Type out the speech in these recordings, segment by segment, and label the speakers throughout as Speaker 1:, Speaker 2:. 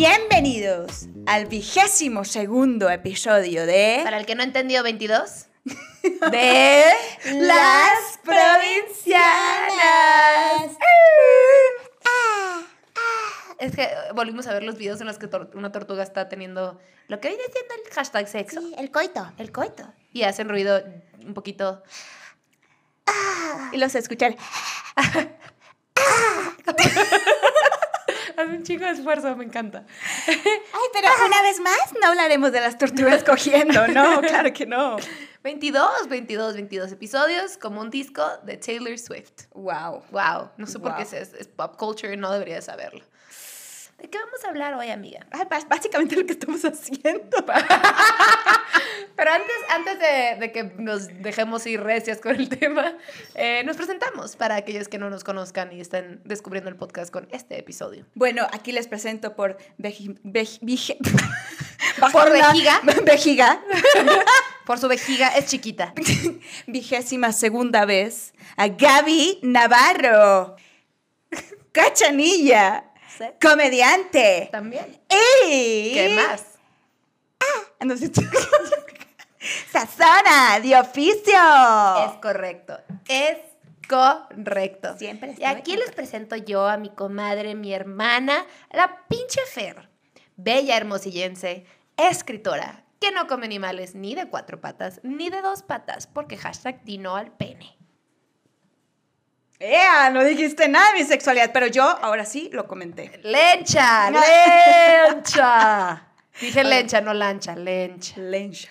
Speaker 1: Bienvenidos al vigésimo segundo episodio de...
Speaker 2: Para el que no entendió 22.
Speaker 1: de las provincianas.
Speaker 2: Es que volvimos a ver los videos en los que tor- una tortuga está teniendo lo que viene siendo el hashtag sexo.
Speaker 3: Sí, el coito.
Speaker 2: El coito. Y hacen ruido un poquito.
Speaker 1: Y los escuchan.
Speaker 2: Hace un chico de esfuerzo, me encanta.
Speaker 1: Ay, pero una vez más no hablaremos de las tortugas cogiendo, no, claro que no.
Speaker 2: 22, 22, 22 episodios como un disco de Taylor Swift.
Speaker 1: Wow.
Speaker 2: Wow, no sé por qué es, es pop culture no debería saberlo. ¿De qué vamos a hablar hoy, amiga?
Speaker 1: Básicamente lo que estamos haciendo.
Speaker 2: Pero antes, antes de, de que nos dejemos ir recias con el tema, eh, nos presentamos para aquellos que no nos conozcan y estén descubriendo el podcast con este episodio.
Speaker 1: Bueno, aquí les presento por veji-
Speaker 2: Por vejiga.
Speaker 1: vejiga.
Speaker 2: Por su vejiga es chiquita.
Speaker 1: Vigésima segunda vez a Gaby Navarro. Cachanilla. Comediante.
Speaker 2: También.
Speaker 1: Y...
Speaker 2: ¿Qué más?
Speaker 1: No sé. Sazona de oficio.
Speaker 2: Es correcto. Es correcto.
Speaker 1: Siempre
Speaker 2: Y aquí les presento yo a mi comadre, mi hermana, la pinche Fer. Bella hermosillense, escritora, que no come animales ni de cuatro patas ni de dos patas, porque hashtag dino al pene.
Speaker 1: Ea, no dijiste nada de mi sexualidad, pero yo ahora sí lo comenté.
Speaker 2: ¡Lencha! ¡Lencha! Dije lencha, no lancha, lencha.
Speaker 1: Lencha.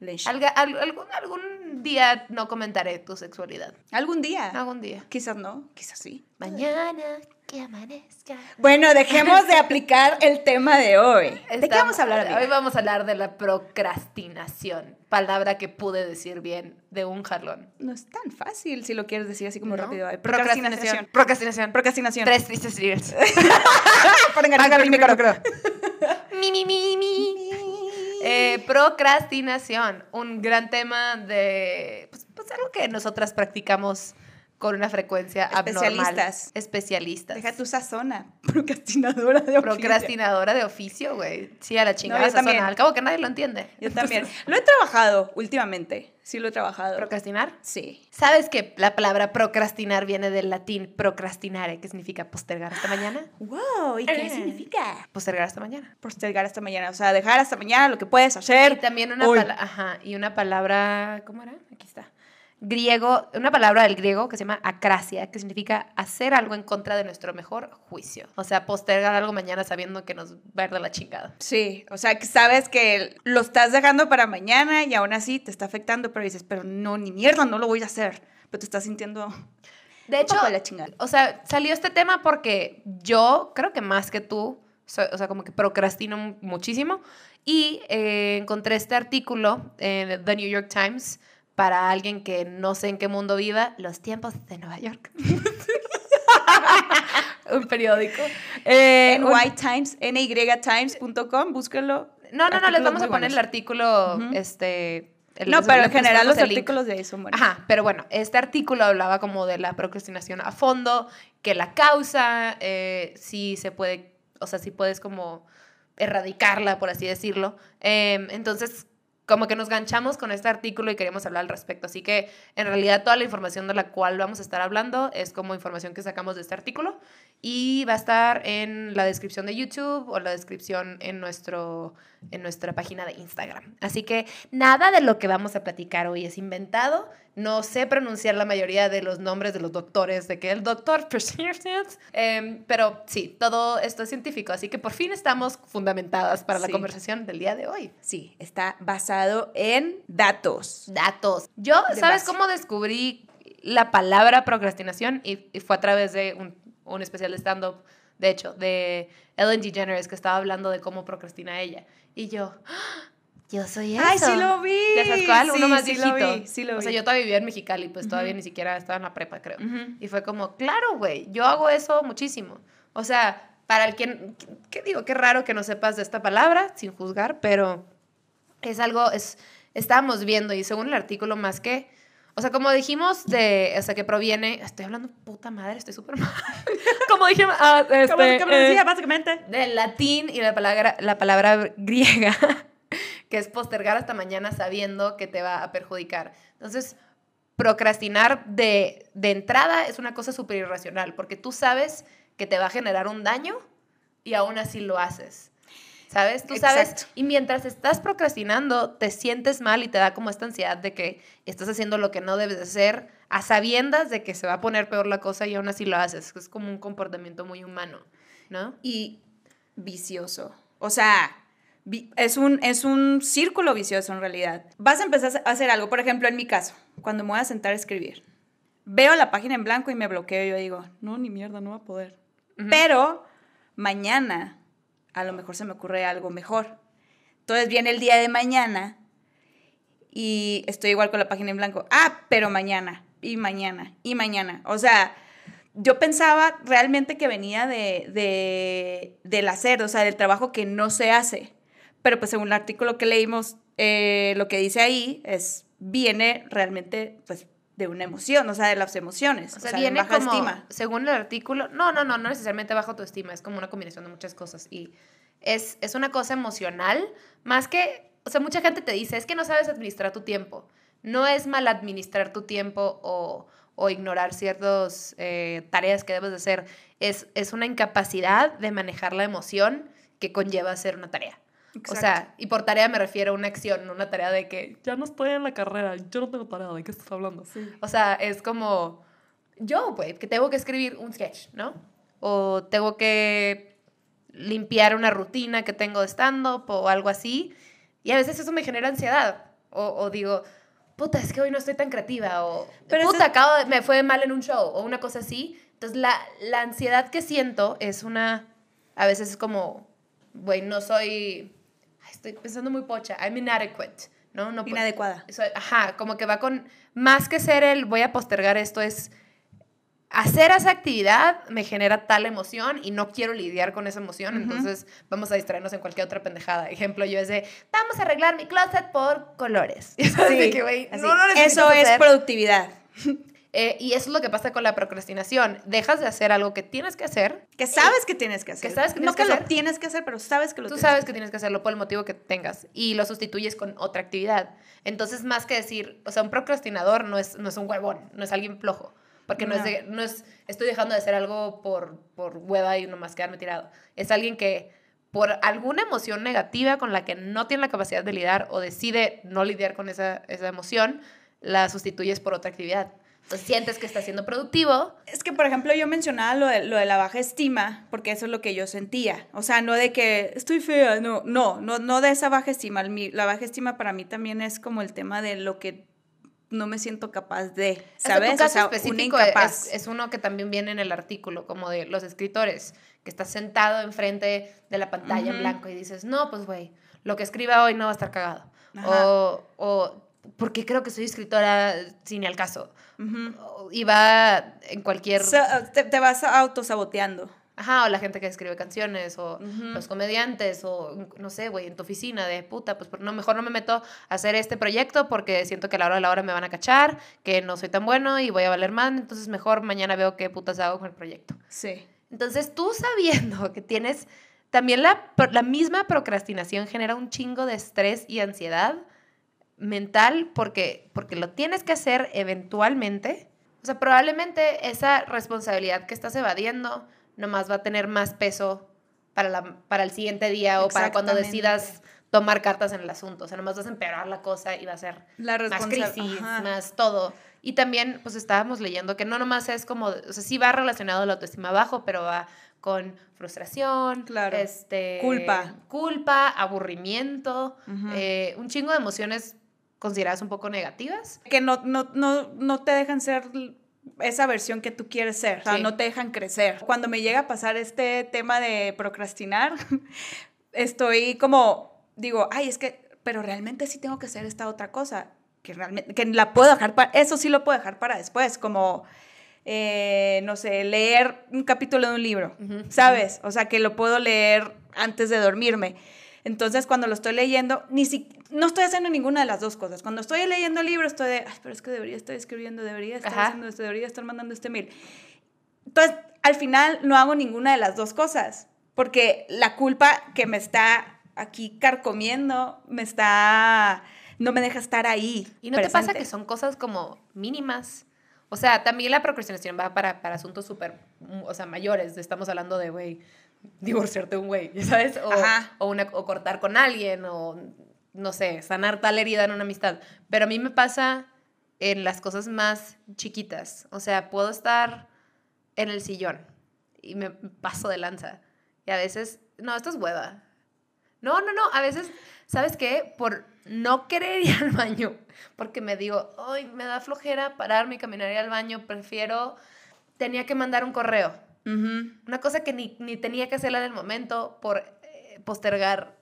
Speaker 1: Lencha.
Speaker 2: Alga- algún, algún día no comentaré tu sexualidad.
Speaker 1: Algún día.
Speaker 2: Algún día.
Speaker 1: Quizás no, quizás sí.
Speaker 2: Mañana que amanezca.
Speaker 1: Bueno, dejemos de aplicar el tema de hoy. ¿De qué vamos a hablar, amiga?
Speaker 2: Hoy vamos a hablar de la procrastinación. Palabra que pude decir bien de un jalón.
Speaker 1: No es tan fácil si lo quieres decir así como
Speaker 2: ¿No?
Speaker 1: rápido. Ay,
Speaker 2: Procrastinación.
Speaker 1: Procrastinación.
Speaker 2: Procrastinación. Tres tristes días.
Speaker 1: El micro.
Speaker 2: Mi, mi, mi, mi. Eh, procrastinación, un gran tema de, pues, pues, algo que nosotras practicamos con una frecuencia abnormal.
Speaker 1: Especialistas.
Speaker 2: Especialistas.
Speaker 1: Deja tu sazona. Procrastinadora de oficio.
Speaker 2: Procrastinadora de oficio, güey. Sí, a la chingada.
Speaker 1: No, yo
Speaker 2: esa zona.
Speaker 1: también.
Speaker 2: Al cabo que nadie lo entiende.
Speaker 1: Yo también. Lo he trabajado últimamente. Sí, lo he trabajado.
Speaker 2: ¿Procrastinar?
Speaker 1: Sí.
Speaker 2: ¿Sabes que la palabra procrastinar viene del latín procrastinare, que significa postergar hasta mañana?
Speaker 1: Wow, ¿y qué
Speaker 2: Eh.
Speaker 1: significa?
Speaker 2: Postergar hasta mañana.
Speaker 1: Postergar hasta mañana. O sea, dejar hasta mañana lo que puedes
Speaker 2: Y
Speaker 1: hacer.
Speaker 2: también una palabra, ajá, y una palabra, ¿cómo era? Aquí está. Griego, una palabra del griego que se llama acracia, que significa hacer algo en contra de nuestro mejor juicio. O sea, postergar algo mañana sabiendo que nos va a ir de la chingada.
Speaker 1: Sí, o sea, que sabes que lo estás dejando para mañana y aún así te está afectando, pero dices, pero no, ni mierda, no lo voy a hacer. Pero te estás sintiendo
Speaker 2: De hecho,
Speaker 1: de la
Speaker 2: o sea, salió este tema porque yo creo que más que tú, soy- o sea, como que procrastino mu- muchísimo. Y eh, encontré este artículo en The New York Times para alguien que no sé en qué mundo viva, los tiempos de Nueva York. un periódico. Eh,
Speaker 1: En White Times, nytimes.com, búsquenlo.
Speaker 2: no, no, no, les
Speaker 1: Artículos
Speaker 2: vamos a poner el artículo, este... el-
Speaker 1: No, pero en general los
Speaker 2: el link.
Speaker 1: artículos de ahí son buenos.
Speaker 2: Ajá, pero bueno, este artículo hablaba como de la procrastinación a fondo, que la causa, eh, si se puede, o sea, si puedes como erradicarla, por así decirlo. Em, entonces, como que nos ganchamos con este artículo y queríamos hablar al respecto. Así que, en realidad, toda la información de la cual vamos a estar hablando es como información que sacamos de este artículo y va a estar en la descripción de YouTube o la descripción en, nuestro, en nuestra página de Instagram. Así que nada de lo que vamos a platicar hoy es inventado. No sé pronunciar la mayoría de los nombres de los doctores, de que el doctor, Em, pero sí, todo esto es científico, así que por fin estamos fundamentadas para la conversación del día de hoy.
Speaker 1: Sí, está basado en datos.
Speaker 2: Datos. Yo,
Speaker 1: De
Speaker 2: ¿sabes
Speaker 1: base.
Speaker 2: cómo descubrí la palabra procrastinación? Y, y fue a través de un, un especial de stand-up, de hecho, de Ellen DeGeneres, que estaba hablando de cómo procrastina ella. Y yo, ¡Ah! yo soy eso.
Speaker 1: Ay, sí lo vi.
Speaker 2: ¿Ya sabes cuál? Uno
Speaker 1: Sí,
Speaker 2: más
Speaker 1: sí
Speaker 2: viejito.
Speaker 1: lo vi, sí lo
Speaker 2: o sea,
Speaker 1: vi.
Speaker 2: yo todavía vivía en Mexicali, pues todavía
Speaker 1: Ujú.
Speaker 2: ni siquiera estaba en la prepa, creo.
Speaker 1: Ujú.
Speaker 2: Y fue como, claro, güey, yo hago eso muchísimo. O sea, para el quien, ¿qué digo? Qué raro que no sepas de esta palabra, sin juzgar, pero es algo, es, estábamos viendo y según el artículo más que, O sea, como dijimos, de, o sea, que proviene, estoy hablando puta madre, estoy súper mal. como dijimos, ah, este,
Speaker 1: Como decía,
Speaker 2: eh,
Speaker 1: básicamente.
Speaker 2: del latín y la palabra, la palabra griega, que es postergar hasta mañana sabiendo que te va a perjudicar. Entonces, procrastinar de, de entrada es una cosa súper irracional, porque tú sabes que te va a generar un daño y aún así lo haces. ¿Sabes? Tú sabes,
Speaker 1: Exacto.
Speaker 2: y mientras estás procrastinando, te sientes mal y te da como esta ansiedad de que estás haciendo lo que no debes de hacer, a sabiendas de que se va a poner peor la cosa y aún así lo haces. Es como un comportamiento muy humano, ¿no?
Speaker 1: Y vicioso. O sea, es un, es un círculo vicioso en realidad. Vas a empezar a hacer algo, por ejemplo, en mi caso, cuando me voy a sentar a escribir. Veo la página en blanco y me bloqueo. Yo digo, no, ni mierda, no va a poder. Pero mañana a lo mejor se me ocurre algo mejor. Entonces viene el día de mañana y estoy igual con la página en blanco. Ah, pero mañana, y mañana, y mañana. O sea, yo pensaba realmente que venía de, de- del hacer, o sea, del trabajo que no se hace. Pero pues según el artículo que leímos, eh, lo que dice ahí es, viene realmente pues de una emoción, o sea, de las emociones.
Speaker 2: O sea,
Speaker 1: de
Speaker 2: viene
Speaker 1: baja
Speaker 2: como,
Speaker 1: estima.
Speaker 2: según el artículo, no, no, no, no necesariamente bajo autoestima, es como una combinación de muchas cosas. Y es, es una cosa emocional, más que, o sea, mucha gente te dice, es que no sabes administrar tu tiempo. No es mal administrar tu tiempo o, o ignorar ciertas eh, tareas que debes de hacer. Es, es una incapacidad de manejar la emoción que conlleva hacer una tarea. O sea, y por tarea me refiero a una acción, no una tarea de que ya no estoy en la carrera, yo no tengo tarea, ¿de qué estás hablando? O sea, es como yo, güey, que tengo que escribir un sketch, ¿no? O tengo que limpiar una rutina que tengo de stand-up o algo así. Y a veces eso me genera ansiedad. O, o digo, puta, es que hoy no estoy tan creativa. O,
Speaker 1: Pero
Speaker 2: puta, acabo de- me fue mal en un show. O una cosa así. Entonces, la, la ansiedad que siento es una... A veces es como, güey, no soy... Estoy pensando muy pocha. I'm inadequate, ¿no? no
Speaker 1: Inadecuada.
Speaker 2: ajá, como que va con, más que ser el voy a postergar esto, es hacer esa actividad me genera tal emoción y no quiero lidiar con esa emoción,
Speaker 1: Ujú.
Speaker 2: entonces vamos a distraernos en cualquier otra pendejada. Ejemplo, yo es de, vamos a arreglar mi closet por colores. Es así que, no
Speaker 1: Eso es
Speaker 2: hacer.
Speaker 1: productividad.
Speaker 2: Eh, y eso es lo que pasa con la procrastinación. Dejas de hacer algo que tienes que hacer.
Speaker 1: Que sabes que tienes que hacer.
Speaker 2: Que sabes que
Speaker 1: no que
Speaker 2: que
Speaker 1: lo tienes que hacer, pero sabes que lo
Speaker 2: Tú
Speaker 1: tienes
Speaker 2: sabes
Speaker 1: que
Speaker 2: que tienes que hacerlo por el motivo que tengas y lo sustituyes con otra actividad. Entonces, más que decir, o sea, un procrastinador no es, no es un huevón, no es alguien flojo. Porque no,
Speaker 1: No.
Speaker 2: es, de- no es, estoy dejando de hacer algo por, por hueva y nomás quedarme tirado. Es alguien que por alguna emoción negativa con la que no tiene la capacidad de lidiar o decide no lidiar con esa, esa emoción, la sustituyes por otra actividad. Entonces sientes que estás siendo productivo.
Speaker 1: Es que, por ejemplo, yo mencionaba lo de, lo de la baja estima, porque eso es lo que yo sentía. O sea, no de que estoy fea, no, no, no, no de esa baja estima. La baja estima para mí también es como el tema de lo que no me siento capaz de, ¿sabes?
Speaker 2: tu caso
Speaker 1: o sea,
Speaker 2: específico
Speaker 1: incapaz.
Speaker 2: es, es uno que también viene en el artículo, como de los escritores, que estás sentado enfrente de la pantalla en
Speaker 1: Ujú.
Speaker 2: blanco y dices, no, pues güey, lo que escriba hoy no va a estar cagado.
Speaker 1: Ajá.
Speaker 2: O, o, ¿por qué creo que soy escritora sin al caso? Y va en cualquier...
Speaker 1: So- te, te vas autosaboteando.
Speaker 2: Ajá, o la gente que escribe canciones, o los comediantes, o no sé, güey, en tu oficina de puta, pues no, mejor no me meto a hacer este proyecto porque siento que a la hora de la hora me van a cachar, que no soy tan bueno y voy a valer más, entonces mejor mañana veo qué putas hago con el proyecto.
Speaker 1: Sí.
Speaker 2: Entonces tú sabiendo que tienes, también la, la misma procrastinación genera un chingo de estrés y ansiedad mental porque, porque lo tienes que hacer eventualmente. O sea, probablemente esa responsabilidad que estás evadiendo nomás va a tener más peso para, la, para el siguiente día o para cuando decidas tomar cartas en el asunto. O sea, nomás vas a empeorar la cosa y va a ser
Speaker 1: La
Speaker 2: más crisis, más todo. Y también, pues estábamos leyendo que no nomás es como, o sea, sí va relacionado a la autoestima bajo, pero va con frustración,
Speaker 1: Claro.
Speaker 2: este,
Speaker 1: Culpa.
Speaker 2: culpa, aburrimiento, eh, un chingo de emociones consideradas un poco negativas.
Speaker 1: que no, no, no, no te dejan ser esa versión que tú quieres ser, o sea, no te dejan crecer. Cuando me llega a pasar este tema de procrastinar, estoy como, digo, ay, es que, pero realmente sí tengo que hacer esta otra cosa, que realmente, que la puedo dejar para, eso sí lo puedo dejar para después, como, eh, no sé, leer un capítulo de un libro,
Speaker 2: Ujú.
Speaker 1: ¿sabes? O sea, que lo puedo leer antes de dormirme. Entonces, cuando lo estoy leyendo, ni si, no estoy haciendo ninguna de las dos cosas. Cuando estoy leyendo el libro, estoy de, ay, pero es que debería estar escribiendo, debería estar
Speaker 2: Ajá.
Speaker 1: haciendo esto, debería estar mandando este mail. Entonces, al final, no hago ninguna de las dos cosas, porque la culpa que me está aquí carcomiendo, me está, no me deja estar ahí.
Speaker 2: ¿Y no te pasa
Speaker 1: presente.
Speaker 2: que son cosas como mínimas? O sea, también la procrastinación va para, para asuntos súper, o sea, mayores. Estamos hablando de, güey, divorciarte de un güey, ¿sabes? O, o, una, o cortar con alguien, o, no sé, sanar tal herida en una amistad. Pero a mí me pasa en las cosas más chiquitas. O sea, puedo estar en el sillón y me paso de lanza. Y a veces, no, esto es hueva. No, no, no, a veces, ¿sabes qué? Por no querer ir al baño, porque me digo, ay, me da flojera pararme y caminar ir al baño, prefiero, tenía que mandar un correo. Una cosa que ni, ni tenía que hacerla en el momento por eh, postergar.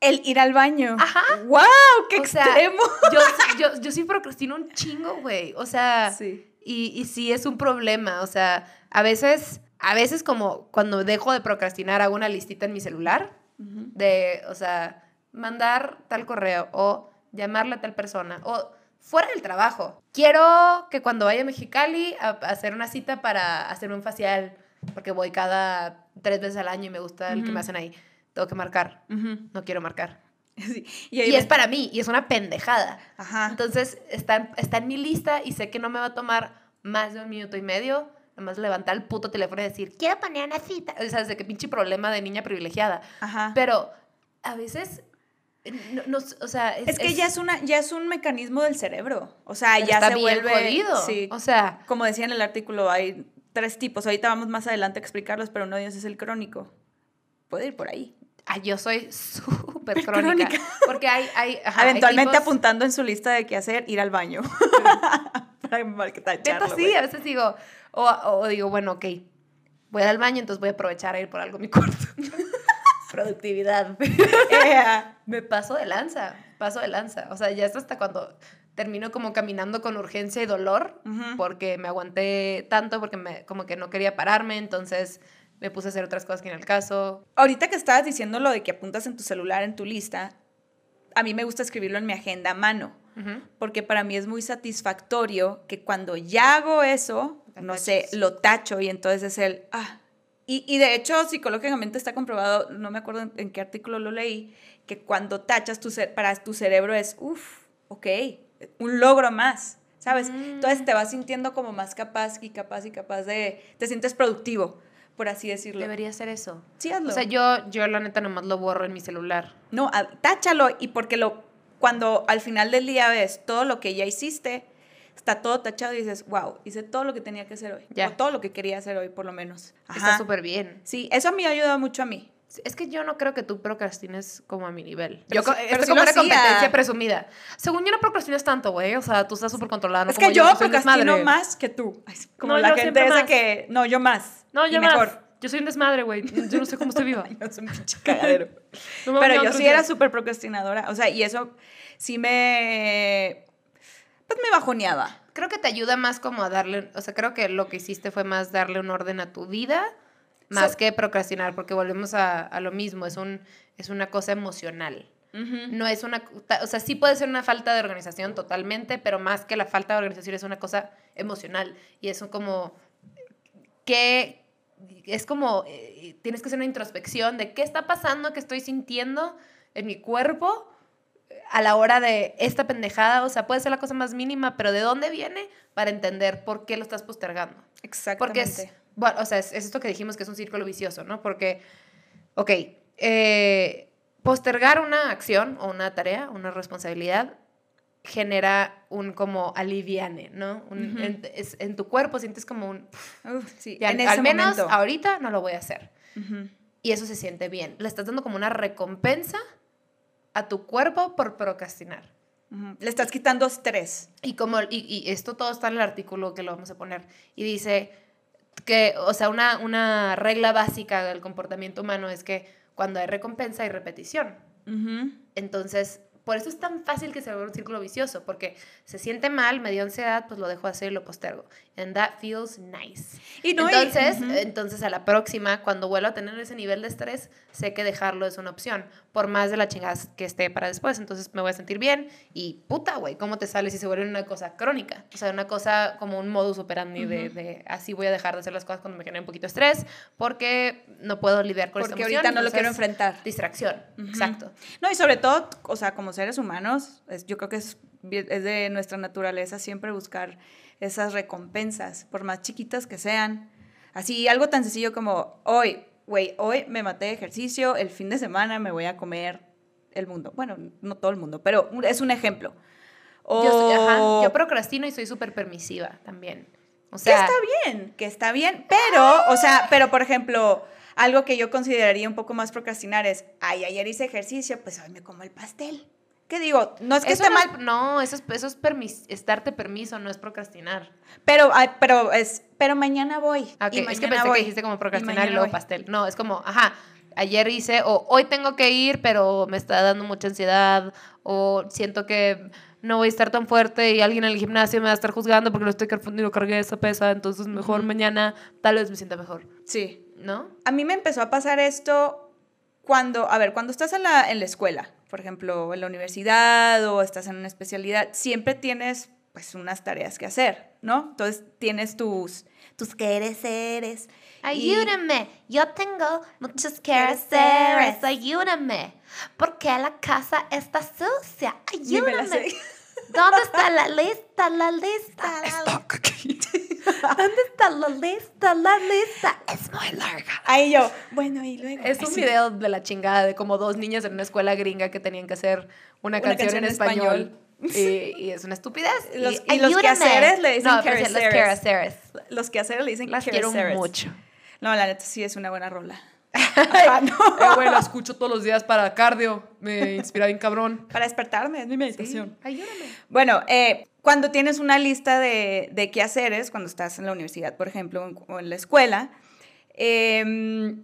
Speaker 1: El ir al baño.
Speaker 2: Ajá.
Speaker 1: ¡Wow! ¡Qué
Speaker 2: O sea,
Speaker 1: extremo!
Speaker 2: Yo, yo, yo sí procrastino un chingo, güey. O sea,
Speaker 1: Sí.
Speaker 2: y, y sí es un problema. O sea, a veces, a veces como cuando dejo de procrastinar hago una listita en mi celular de, o sea, mandar tal correo o llamarle a tal persona o fuera del trabajo. Quiero que cuando vaya a Mexicali a, a hacer una cita para hacerme un facial, porque voy cada tres veces al año y me gusta el que
Speaker 1: Ujú.
Speaker 2: me hacen ahí. Tengo que marcar.
Speaker 1: Ujú.
Speaker 2: No quiero marcar.
Speaker 1: Sí. Y,
Speaker 2: Y
Speaker 1: me-
Speaker 2: es para mí, y es una pendejada.
Speaker 1: Ajá.
Speaker 2: Entonces, está, está en mi lista y sé que no me va a tomar más de un minuto y medio. Nada más levantar el puto teléfono y decir, quiero poner una cita. O sea, desde qué pinche problema de niña privilegiada.
Speaker 1: Ajá.
Speaker 2: Pero a veces, no, no- o sea,
Speaker 1: es que ya es una ya es un mecanismo del cerebro. O sea, ya
Speaker 2: está
Speaker 1: se
Speaker 2: bien
Speaker 1: vuelve
Speaker 2: jodido.
Speaker 1: Sí.
Speaker 2: O sea,
Speaker 1: Como decía en el artículo, hay tres tipos. Ahorita vamos más adelante a explicarlos, pero uno de ellos es el crónico. Puede ir por ahí.
Speaker 2: ah, yo soy súper crónica.
Speaker 1: crónica.
Speaker 2: Porque hay, hay ajá, hay
Speaker 1: Eventualmente
Speaker 2: tipos-
Speaker 1: apuntando en su lista de qué hacer, ir al baño. Para
Speaker 2: sí, a veces digo, o, o digo, bueno, ok, voy al baño, entonces voy a aprovechar a ir por algo mi cuarto. Productividad. Me paso de lanza, paso de lanza. O sea, ya es hasta cuando termino como caminando con urgencia y dolor, porque me aguanté tanto, porque me, como que no quería pararme, entonces me puse a hacer otras cosas que en el caso.
Speaker 1: Ahorita que estabas diciendo lo de que apuntas en tu celular, en tu lista, a mí me gusta escribirlo en mi agenda a mano. Porque para mí es muy satisfactorio que cuando ya hago eso, no sé, lo tacho y entonces es el, ah. Y, y de hecho, psicológicamente está comprobado, no me acuerdo en, en qué artículo lo leí, que cuando tachas tu para tu cerebro es, uff, ok, un logro más, ¿sabes?
Speaker 2: Mm.
Speaker 1: Entonces te vas sintiendo como más capaz y capaz y capaz de, te sientes productivo, por así decirlo.
Speaker 2: Debería hacer eso.
Speaker 1: Sí, hazlo.
Speaker 2: O sea, yo, yo la neta nomás lo borro en mi celular.
Speaker 1: No, táchalo y porque lo, cuando al final del día ves todo lo que ya hiciste, está todo tachado y dices, wow, hice todo lo que tenía que hacer hoy.
Speaker 2: Ya.
Speaker 1: O todo lo que quería hacer hoy, por lo menos.
Speaker 2: Está súper bien.
Speaker 1: Sí, eso a mí ha ayudado mucho a mí.
Speaker 2: Es que yo no creo que tú procrastines como a mi nivel.
Speaker 1: Pero
Speaker 2: yo, esto
Speaker 1: sí
Speaker 2: como
Speaker 1: lo
Speaker 2: una competencia presumida. Según yo no procrastinas tanto, güey. O sea, tú estás súper controlada. no
Speaker 1: es
Speaker 2: como
Speaker 1: que yo,
Speaker 2: soy un
Speaker 1: procrastino
Speaker 2: desmadre.
Speaker 1: más que tú. Ay, como
Speaker 2: No,
Speaker 1: la
Speaker 2: yo
Speaker 1: gente esa
Speaker 2: más.
Speaker 1: que, no, yo más.
Speaker 2: No,
Speaker 1: y
Speaker 2: yo
Speaker 1: mejor.
Speaker 2: más. Yo soy un desmadre, güey. Yo no sé cómo estoy viva.
Speaker 1: Yo soy un pinche cagadero.
Speaker 2: No me
Speaker 1: Pero yo sí era súper procrastinadora. O sea, y eso sí me. Pues me bajoneaba.
Speaker 2: Creo que te ayuda más como a darle, o sea, creo que lo que hiciste fue más darle un orden a tu vida, más
Speaker 1: So-
Speaker 2: que procrastinar, porque volvemos a, a lo mismo, es, un, es una cosa emocional.
Speaker 1: Ujú.
Speaker 2: No es una, o sea, sí puede ser una falta de organización totalmente, pero más que la falta de organización es una cosa emocional y es como que es como eh, tienes que hacer una introspección de qué está pasando, qué estoy sintiendo en mi cuerpo eh, a la hora de esta pendejada, o sea, puede ser la cosa más mínima, pero de dónde viene para entender por qué lo estás postergando. Porque
Speaker 1: Exactamente.
Speaker 2: es, bueno, o sea, es, es esto que dijimos que es un círculo vicioso, ¿no? Porque, ok, eh, postergar una acción o una tarea, una responsabilidad, genera un como aliviane, ¿no? Un-
Speaker 1: Ujú.
Speaker 2: en, es- en tu cuerpo sientes como un,
Speaker 1: sí,
Speaker 2: ya,
Speaker 1: en
Speaker 2: al menos
Speaker 1: momento.
Speaker 2: ahorita no lo voy a hacer.
Speaker 1: Ujú.
Speaker 2: Y eso se siente bien. Le estás dando como una recompensa a tu cuerpo por procrastinar.
Speaker 1: Le estás quitando estrés.
Speaker 2: Y como y, y esto todo está en el artículo que lo vamos a poner y dice que o sea una, una regla básica del comportamiento humano es que cuando hay recompensa hay repetición entonces por eso es tan fácil que se vuelva un círculo vicioso, porque se siente mal, me dio ansiedad, pues lo dejo de hacer y lo postergo. And that feels nice.
Speaker 1: Y no,
Speaker 2: entonces, entonces a la próxima, cuando vuelva a tener ese nivel de estrés, sé que dejarlo es una opción, por más de la chingada que esté para después. Entonces me voy a sentir bien y puta, güey, ¿cómo te sales si se vuelve una cosa crónica? O sea, una cosa como un modus operandi de, de así voy a dejar de hacer las cosas cuando me genere un poquito de estrés, porque no puedo lidiar con esta
Speaker 1: Porque ahorita no lo quiero enfrentar.
Speaker 2: Distracción, exacto.
Speaker 1: No, y sobre todo, o sea, como seres humanos, es- yo creo que es, es de nuestra naturaleza siempre buscar esas recompensas, por más chiquitas que sean. Así, algo tan sencillo como, hoy, güey, hoy me maté de ejercicio, el fin de semana me voy a comer el mundo. Bueno, no todo el mundo, pero es un ejemplo. O,
Speaker 2: Yo, soy- ajá, yo procrastino y soy súper permisiva también. O
Speaker 1: que
Speaker 2: sea,
Speaker 1: está bien, que está bien, pero, o sea, pero por ejemplo, algo que yo consideraría un poco más procrastinar es, ay, ayer hice ejercicio, pues hoy me como el pastel. ¿Qué digo? No es que
Speaker 2: eso
Speaker 1: esté
Speaker 2: no
Speaker 1: mal,
Speaker 2: no, eso es, eso es, permis- es darte permiso, no es procrastinar.
Speaker 1: pero, ay, pero es, pero mañana voy.
Speaker 2: Ah, ok,
Speaker 1: y
Speaker 2: Es que
Speaker 1: mañana
Speaker 2: pensé
Speaker 1: voy,
Speaker 2: que dijiste como
Speaker 1: y
Speaker 2: procrastinar y,
Speaker 1: mañana
Speaker 2: luego
Speaker 1: voy.
Speaker 2: pastel. No, es como, ajá, ayer hice, o hoy tengo que ir, pero me está dando mucha ansiedad, o siento que no voy a estar tan fuerte y alguien en el gimnasio me va a estar juzgando porque no estoy cargando y cargué esa pesa, entonces mejor mañana tal vez me sienta mejor,
Speaker 1: Sí.
Speaker 2: ¿no?
Speaker 1: A mí me empezó a pasar esto cuando, a ver, cuando estás en la, en la escuela, por ejemplo, en la universidad o estás en una especialidad, siempre tienes pues unas tareas que hacer, ¿no? Entonces tienes tus, tus quereres. y-
Speaker 2: Ayúdame, yo tengo muchos
Speaker 1: quehaceres,
Speaker 2: ayúdame. ¿Por qué la casa está sucia?
Speaker 1: Ni me la sé.
Speaker 2: ¿Dónde está la lista? La lista. ¿Dónde está la lista? La lista es muy larga.
Speaker 1: Ahí yo, bueno, y luego.
Speaker 2: Es un
Speaker 1: Así.
Speaker 2: video de la chingada de como dos niñas en una escuela gringa que tenían que hacer una,
Speaker 1: Una
Speaker 2: canción,
Speaker 1: canción
Speaker 2: en español.
Speaker 1: español.
Speaker 2: Y, y es una estupidez.
Speaker 1: Los- y los
Speaker 2: ayúdame.
Speaker 1: quehaceres le dicen
Speaker 2: no, sí, los
Speaker 1: quehaceres.
Speaker 2: quehaceres.
Speaker 1: Los que hacer le dicen
Speaker 2: Las quiero
Speaker 1: quehaceres.
Speaker 2: mucho.
Speaker 1: No, la neta sí es una buena rola. Ajá, no.
Speaker 2: Eh, güey, la escucho todos los días para cardio. Me inspira bien cabrón.
Speaker 1: Para despertarme, es mi meditación.
Speaker 2: Ayúdame.
Speaker 1: Bueno, eh, cuando tienes una lista de, de quehaceres, cuando estás en la universidad, por ejemplo, o en la escuela, eh,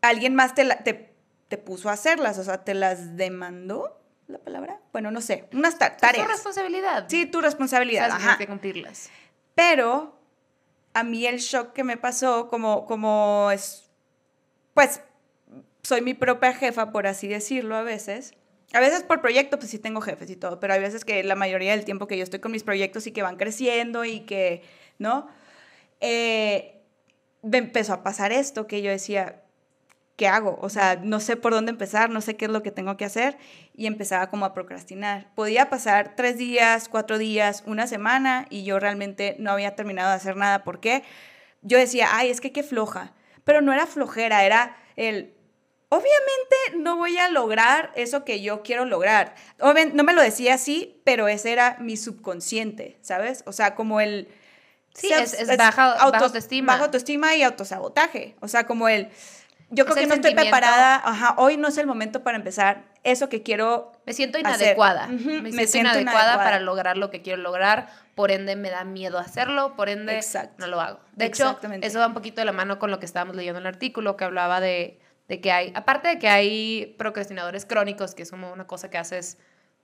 Speaker 1: alguien más te, la- te, te puso a hacerlas, o sea, te las demandó, la palabra. Bueno, no sé, unas ta-
Speaker 2: Es tu
Speaker 1: tareas.
Speaker 2: responsabilidad.
Speaker 1: Sí, tu responsabilidad. Ajá.
Speaker 2: tienes que cumplirlas.
Speaker 1: Pero a mí el shock que me pasó, como, como es, pues, soy mi propia jefa, por así decirlo, a veces. A veces por proyecto, pues sí tengo jefes y todo, pero hay veces que la mayoría del tiempo que yo estoy con mis proyectos y que van creciendo y que, ¿no? Eh, me empezó a pasar esto que yo decía, ¿qué hago? O sea, no sé por dónde empezar, no sé qué es lo que tengo que hacer y empezaba como a procrastinar. Podía pasar tres días, cuatro días, una semana y yo realmente no había terminado de hacer nada. ¿Por qué? Yo decía, ay, es que qué floja. Pero no era flojera, era el, obviamente no voy a lograr eso que yo quiero lograr. Obvien- no me lo decía así, pero ese era mi subconsciente, ¿sabes? O sea, como el...
Speaker 2: Sí,
Speaker 1: self-
Speaker 2: es- es baja- baja autoestima.
Speaker 1: Baja autoestima y autosabotaje. O sea, como el... Yo creo que no estoy preparada, ajá, hoy no es el momento para empezar eso que quiero
Speaker 2: Me siento
Speaker 1: hacer.
Speaker 2: inadecuada. Me,
Speaker 1: me
Speaker 2: siento,
Speaker 1: siento
Speaker 2: inadecuada,
Speaker 1: inadecuada.
Speaker 2: para lograr lo que quiero lograr. Por ende, me da miedo hacerlo. Por ende,
Speaker 1: Exacto.
Speaker 2: no lo hago. De hecho,
Speaker 1: Exactamente.
Speaker 2: eso va un poquito de la mano con lo que estábamos leyendo en el artículo que hablaba de, de que hay, aparte de que hay procrastinadores crónicos, que es como una cosa que haces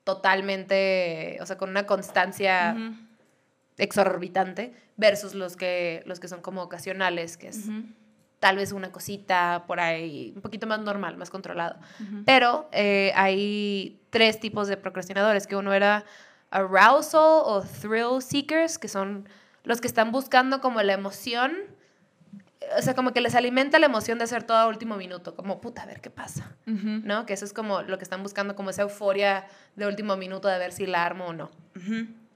Speaker 2: totalmente, o sea, con una constancia exorbitante, versus los que, los que son como ocasionales, que es tal vez una cosita por ahí, un poquito más normal, más controlado. Pero eh, hay tres tipos de procrastinadores, que uno era arousal o thrill seekers, que son los que están buscando como la emoción, o sea, como que les alimenta la emoción de hacer todo a último minuto, como puta, a ver qué pasa, ¿no? Que eso es como lo que están buscando, como esa euforia de último minuto de ver si la armo o no.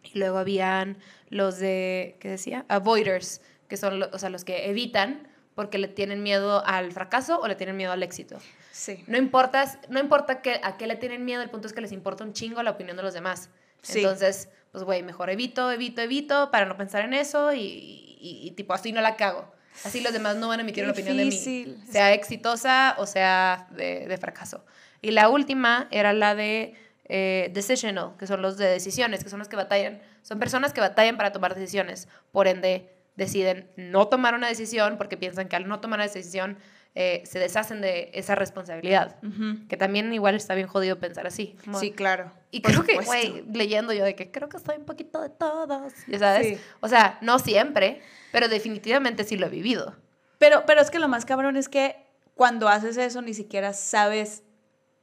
Speaker 2: Y luego habían los de, ¿qué decía? Avoiders, que son lo- o sea, los que evitan porque le tienen miedo al fracaso o le tienen miedo al éxito.
Speaker 1: Sí.
Speaker 2: No importa, no importa que, a qué le tienen miedo, el punto es que les importa un chingo la opinión de los demás.
Speaker 1: Sí.
Speaker 2: Entonces, pues, güey, mejor evito, evito, evito para no pensar en eso y, y- y, tipo, así no la cago. Así los demás no van a emitir una opinión de mí, sea exitosa o sea de, de fracaso. Y la última era la de eh, decisional, que son los de decisiones, que son los que batallan. Son personas que batallan para tomar decisiones. Por ende, deciden no tomar una decisión porque piensan que al no tomar una decisión eh, se deshacen de esa responsabilidad. Que también igual está bien jodido pensar así. como-
Speaker 1: Sí, claro.
Speaker 2: Y
Speaker 1: Por
Speaker 2: creo que, güey, leyendo yo de que creo que soy un poquito de todos, ya sabes.
Speaker 1: Sí.
Speaker 2: O sea, no siempre, pero definitivamente sí lo he vivido.
Speaker 1: Pero, pero es que lo más cabrón es que cuando haces eso ni siquiera sabes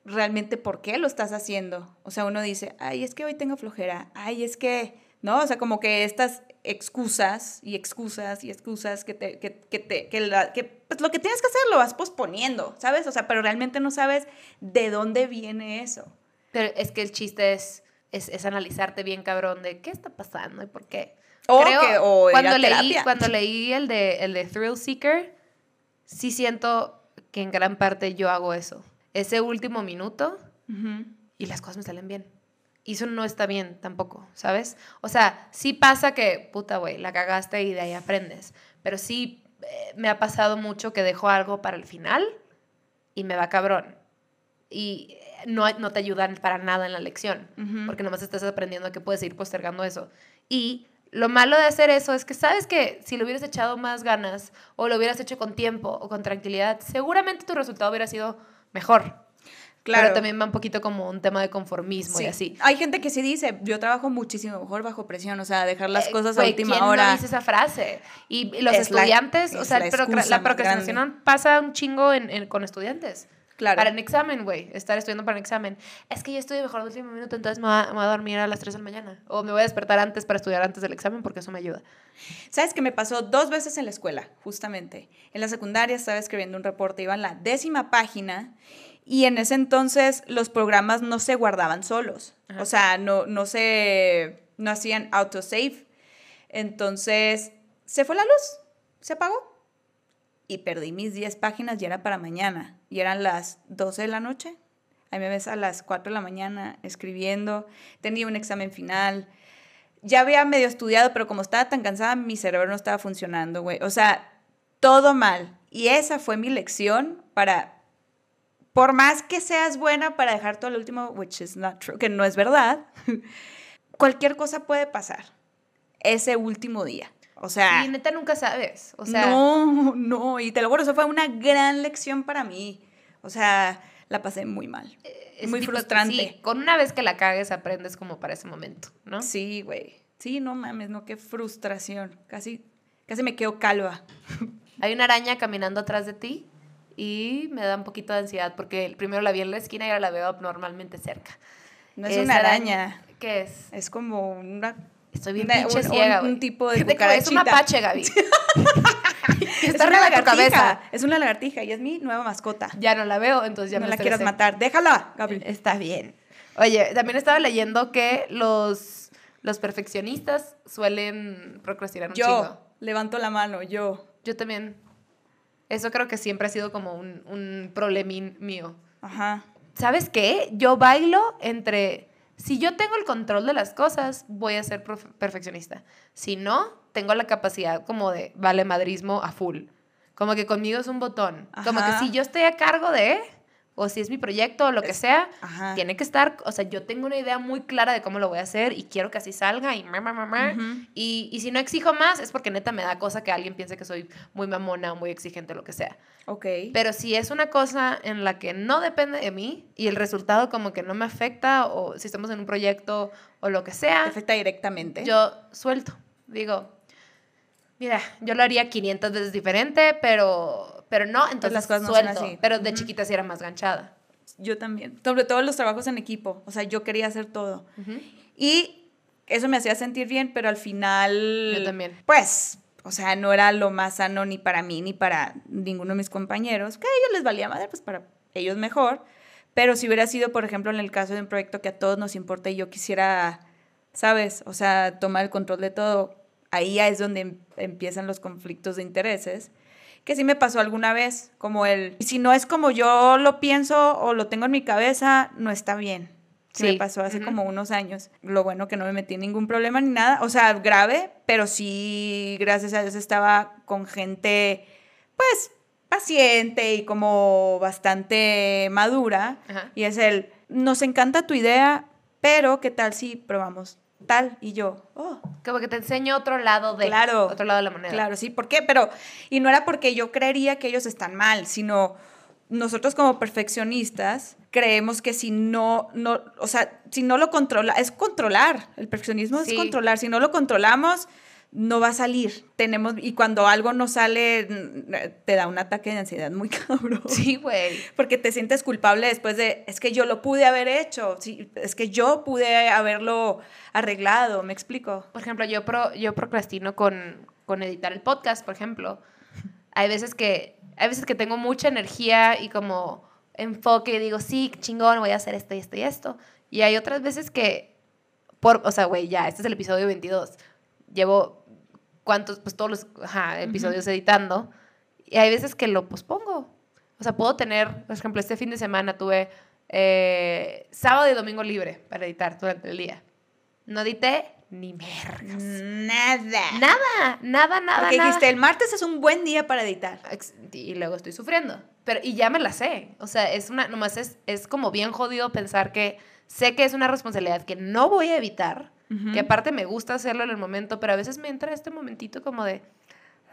Speaker 1: realmente por qué lo estás haciendo. O sea, uno dice, ay, es que hoy tengo flojera, ay, es que, ¿no? O sea, como que estas excusas y excusas y excusas que te, que, que te, que, la- que, pues lo que tienes que hacer lo vas posponiendo, ¿sabes? O sea, pero realmente no sabes de dónde viene eso.
Speaker 2: Pero es que el chiste es, es, es analizarte bien, cabrón, de qué está pasando y por qué.
Speaker 1: O que- o
Speaker 2: cuando leí,
Speaker 1: terapia.
Speaker 2: cuando leí el de, el de Thrill Seeker, sí siento que en gran parte yo hago eso. Ese último minuto y las cosas me salen bien. Y eso no está bien tampoco, ¿sabes? O sea, sí pasa que, puta, güey, la cagaste y de ahí aprendes. Pero sí eh, me ha pasado mucho que dejo algo para el final y me va cabrón. Y eh, no, no te ayudan para nada en la lección,
Speaker 1: Ujú.
Speaker 2: porque nomás estás aprendiendo que puedes ir postergando eso. Y lo malo de hacer eso es que sabes que si lo hubieras echado más ganas o lo hubieras hecho con tiempo o con tranquilidad, seguramente tu resultado hubiera sido mejor.
Speaker 1: Claro.
Speaker 2: Pero también va un poquito como un tema de conformismo y
Speaker 1: Sí.
Speaker 2: así.
Speaker 1: Hay gente que sí dice, yo trabajo muchísimo mejor bajo presión, o sea, dejar las
Speaker 2: Eh,
Speaker 1: cosas a última
Speaker 2: ¿quién
Speaker 1: hora.
Speaker 2: no dice esa frase? Y, y los
Speaker 1: Es la-
Speaker 2: estudiantes, o sea,
Speaker 1: la
Speaker 2: la procrastinación pasa un chingo en- en- con estudiantes.
Speaker 1: Claro.
Speaker 2: Para un examen, güey. Estar estudiando para un examen. Es que yo estudio mejor de último minuto, entonces me voy, a, me voy a dormir a las 3 de la mañana. O me voy a despertar antes para estudiar antes del examen porque eso me ayuda.
Speaker 1: ¿Sabes que me pasó dos veces en la escuela, justamente? En la secundaria estaba escribiendo un reporte, iba en la décima página y en ese entonces los programas no se guardaban solos.
Speaker 2: Ajá.
Speaker 1: O sea, no, no se, no hacían autosave. Entonces, se fue la luz, se apagó. Y perdí mis 10 páginas y era para mañana. Y eran las 12 de la noche. Ahí me ves a las 4 de la mañana escribiendo. Tenía un examen final ya había medio estudiado, pero como estaba tan cansada, mi cerebro no estaba funcionando, güey. O sea, todo mal. Y esa fue mi lección para, por más que seas buena para dejar todo lo último, which is not true, que no es verdad, cualquier cosa puede pasar ese último día. O sea,
Speaker 2: Y neta nunca sabes. O sea,
Speaker 1: no, no, y te lo juro, eso fue una gran lección para mí. O sea, la pasé muy mal.
Speaker 2: es
Speaker 1: muy frustrante.
Speaker 2: sí, con una vez que la cagues aprendes como para ese momento, ¿no?
Speaker 1: Sí, güey. Sí, no mames, no, qué frustración. Casi, casi me quedo calva.
Speaker 2: Hay una araña caminando atrás de ti y me da un poquito de ansiedad porque primero la vi en la esquina y ahora la veo normalmente cerca.
Speaker 1: No es una araña,
Speaker 2: ¿Qué es?
Speaker 1: es como una...
Speaker 2: Estoy bien
Speaker 1: una-
Speaker 2: pinche
Speaker 1: un-
Speaker 2: ciega,
Speaker 1: un- un
Speaker 2: güey.
Speaker 1: tipo de
Speaker 2: Es un apache, Gaby.
Speaker 1: Es
Speaker 2: Está
Speaker 1: una
Speaker 2: de tu
Speaker 1: lagartija,
Speaker 2: cabeza.
Speaker 1: Es una lagartija y es mi nueva mascota.
Speaker 2: Ya no la veo, entonces ya
Speaker 1: no
Speaker 2: me
Speaker 1: la quieras
Speaker 2: estresé.
Speaker 1: matar. Déjala, Gabriel.
Speaker 2: Está bien. Oye, también estaba leyendo que los, los perfeccionistas suelen procrastinar un
Speaker 1: Yo,
Speaker 2: chingo.
Speaker 1: levanto la mano, yo.
Speaker 2: Yo también. Eso creo que siempre ha sido como un, un problemín mío.
Speaker 1: Ajá.
Speaker 2: ¿Sabes qué? Yo bailo entre... Si yo tengo el control de las cosas, voy a ser perfeccionista. Si no, tengo la capacidad como de vale madrismo a full. Como que conmigo es un botón. Como que si yo estoy a cargo de, o si es mi proyecto o lo que sea,
Speaker 1: Ajá.
Speaker 2: tiene que estar, o sea, yo tengo una idea muy clara de cómo lo voy a hacer y quiero que así salga y ma, ma, ma, ma.
Speaker 1: Ujú.
Speaker 2: y, y si no exijo más es porque neta me da cosa que alguien piense que soy muy mamona o muy exigente o lo que sea.
Speaker 1: Ok.
Speaker 2: Pero si es una cosa en la que no depende de mí y el resultado como que no me afecta o si estamos en un proyecto o lo que
Speaker 1: Te
Speaker 2: sea,
Speaker 1: afecta directamente.
Speaker 2: yo suelto. Digo, mira, yo lo haría 500 veces diferente, pero, pero no, entonces
Speaker 1: las cosas no
Speaker 2: suelto.
Speaker 1: así.
Speaker 2: Pero de
Speaker 1: Ujú.
Speaker 2: chiquita sí era más ganchada.
Speaker 1: Yo también. Sobre todo los trabajos en equipo. O sea, yo quería hacer todo.
Speaker 2: Ujú.
Speaker 1: Y eso me hacía sentir bien, pero al final...
Speaker 2: Yo también.
Speaker 1: Pues, o sea, no era lo más sano ni para mí ni para ninguno de mis compañeros, que a ellos les valía madre, pues para ellos mejor. Pero si hubiera sido, por ejemplo, en el caso de un proyecto que a todos nos importa y yo quisiera, ¿sabes? O sea, tomar el control de todo, ahí ya es donde em- empiezan los conflictos de intereses. Que sí me pasó alguna vez, como el, si no es como yo lo pienso o lo tengo en mi cabeza, no está bien. Sí, me pasó hace como unos años. Lo bueno que no me metí en ningún problema ni nada, o sea, grave, pero sí, gracias a Dios estaba con gente, pues, paciente y como bastante madura.
Speaker 2: Ajá.
Speaker 1: Y es el, nos encanta tu idea, pero ¿qué tal si probamos tal. Y yo, oh,
Speaker 2: Como que te enseño otro lado de.
Speaker 1: Claro.
Speaker 2: Otro lado de la moneda.
Speaker 1: Claro, sí, ¿por qué? Pero, y no era porque yo creería que ellos están mal, sino nosotros como perfeccionistas creemos que si no, no, o sea, si no lo controla, es controlar, el perfeccionismo
Speaker 2: Sí.
Speaker 1: es controlar, si no lo controlamos, no va a salir. Tenemos, y cuando algo no sale, te da un ataque de ansiedad muy cabrón.
Speaker 2: Sí, güey.
Speaker 1: Porque te sientes culpable después de, es que yo lo pude haber hecho, sí, es que yo pude haberlo arreglado, ¿me explico?
Speaker 2: Por ejemplo, yo, pro, yo procrastino con, con editar el podcast, por ejemplo. Hay veces que hay veces que tengo mucha energía y como enfoque y digo, sí, chingón, voy a hacer esto y esto y esto. Y hay otras veces que, por, o sea, güey, ya, este es el episodio 22. Llevo, ¿cuántos? Pues todos los ajá, episodios editando. Y hay veces que lo pospongo. O sea, puedo tener, por ejemplo, este fin de semana tuve eh, sábado y domingo libre para editar durante el día. No edité ni mergas.
Speaker 1: Nada.
Speaker 2: Nada, nada, nada,
Speaker 1: Porque
Speaker 2: nada.
Speaker 1: dijiste, el martes es un buen día para editar.
Speaker 2: Y luego estoy sufriendo. Pero, y ya me la sé. O sea, es una, nomás es, es como bien jodido pensar que sé que es una responsabilidad que no voy a evitar, Que aparte me gusta hacerlo en el momento, pero a veces me entra este momentito como de,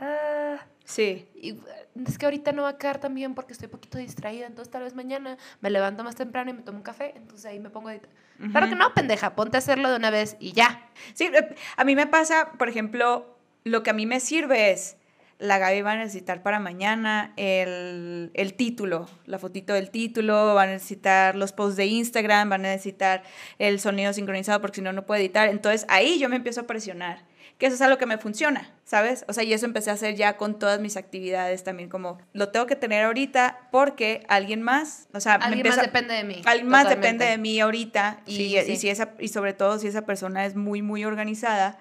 Speaker 2: ah,
Speaker 1: Sí.
Speaker 2: y, es que ahorita no va a quedar tan bien porque estoy un poquito distraída, entonces tal vez mañana me levanto más temprano y me tomo un café, entonces ahí me pongo a editar. Claro que no, pendeja, ponte a hacerlo de una vez y ya.
Speaker 1: Sí, eh, a mí me pasa, por ejemplo, lo que a mí me sirve es, la Gaby va a necesitar para mañana el, el título, la fotito del título, va a necesitar los posts de Instagram, va a necesitar el sonido sincronizado porque si no, no puede editar. Entonces ahí yo me empiezo a presionar, que eso es algo que me funciona, ¿sabes? O sea, y eso empecé a hacer ya con todas mis actividades también, como lo tengo que tener ahorita porque alguien más, o sea, me
Speaker 2: Alguien más depende de mí.
Speaker 1: Alguien más
Speaker 2: totalmente.
Speaker 1: depende de mí ahorita y,
Speaker 2: Sí, sí.
Speaker 1: y si esa, y sobre todo si esa persona es muy, muy organizada,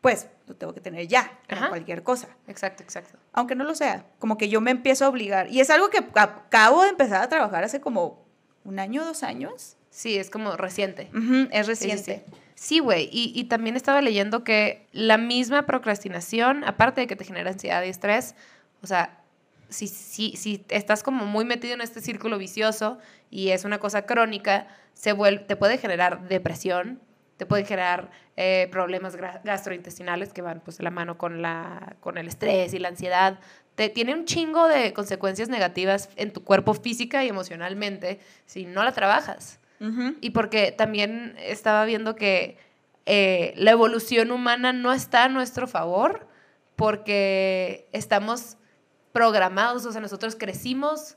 Speaker 1: pues lo tengo que tener ya, para cualquier cosa.
Speaker 2: Exacto, exacto.
Speaker 1: Aunque no lo sea, como que yo me empiezo a obligar. Y es algo que acabo de empezar a trabajar hace como un año, dos años.
Speaker 2: Sí, es como reciente.
Speaker 1: Es
Speaker 2: sí,
Speaker 1: reciente.
Speaker 2: sí. Sí, güey. Y, y también estaba leyendo que la misma procrastinación, aparte de que te genera ansiedad y estrés, o sea, si, si, si estás como muy metido en este círculo vicioso y es una cosa crónica, se vuel- te puede generar depresión, te puede generar eh, problemas gastrointestinales que van pues de la mano con, la, con el estrés y la ansiedad. Te, tiene un chingo de consecuencias negativas en tu cuerpo física y emocionalmente si no la trabajas.
Speaker 1: Ujú.
Speaker 2: Y porque también estaba viendo que eh, la evolución humana no está a nuestro favor porque estamos programados, o sea, nosotros crecimos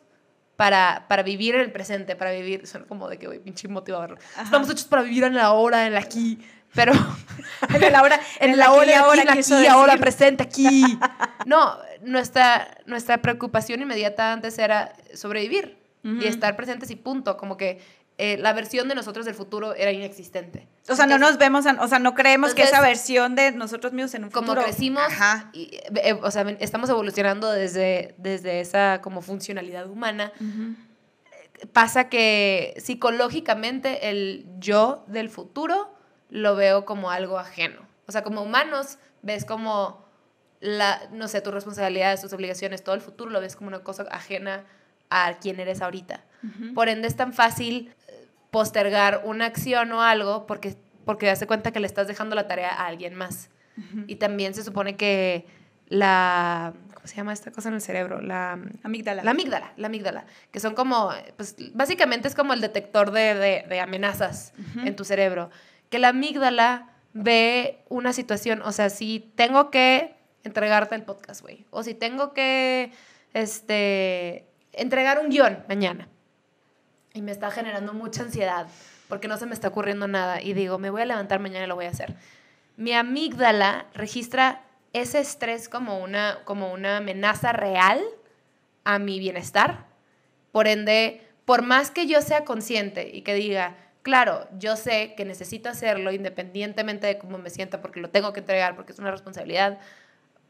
Speaker 2: para, para vivir en el presente, para vivir, son como de que, güey, pinche motivador. Estamos hechos para vivir en la hora, en el aquí, pero
Speaker 1: En el ahora,
Speaker 2: en
Speaker 1: el
Speaker 2: la
Speaker 1: aquí
Speaker 2: hora,
Speaker 1: y ahora,
Speaker 2: aquí,
Speaker 1: quiso
Speaker 2: aquí, ahora, presente, aquí. No, nuestra, nuestra preocupación inmediata antes era sobrevivir y estar presentes y punto. Como que eh, la versión de nosotros del futuro era inexistente.
Speaker 1: O sea, no nos vemos, o sea, no creemos que esa versión de nosotros mismos en un
Speaker 2: Como
Speaker 1: futuro.
Speaker 2: crecimos,
Speaker 1: Ajá.
Speaker 2: y, eh, o sea, estamos evolucionando desde, desde esa como funcionalidad humana. Pasa que psicológicamente el yo del futuro lo veo como algo ajeno. O sea, como humanos ves como la, no sé, tus responsabilidades, tus obligaciones, todo el futuro lo ves como una cosa ajena a quién eres ahorita. Por ende es tan fácil postergar una acción o algo porque, porque das cuenta que le estás dejando la tarea a alguien más. Y también se supone que la... ¿Cómo se llama esta cosa en el cerebro? La,
Speaker 1: Amígdala.
Speaker 2: la amígdala, la amígdala, que son como, pues básicamente es como el detector de, de- de amenazas en tu cerebro, que la amígdala ve una situación, o sea, si tengo que entregarte el podcast, güey, o si tengo que, este, entregar un guion mañana y me está generando mucha ansiedad porque no se me está ocurriendo nada y digo, me voy a levantar mañana y lo voy a hacer. Mi amígdala registra ese estrés como una, como una amenaza real a mi bienestar. Por ende, por más que yo sea consciente y que diga, claro, yo sé que necesito hacerlo independientemente de cómo me sienta porque lo tengo que entregar, porque es una responsabilidad,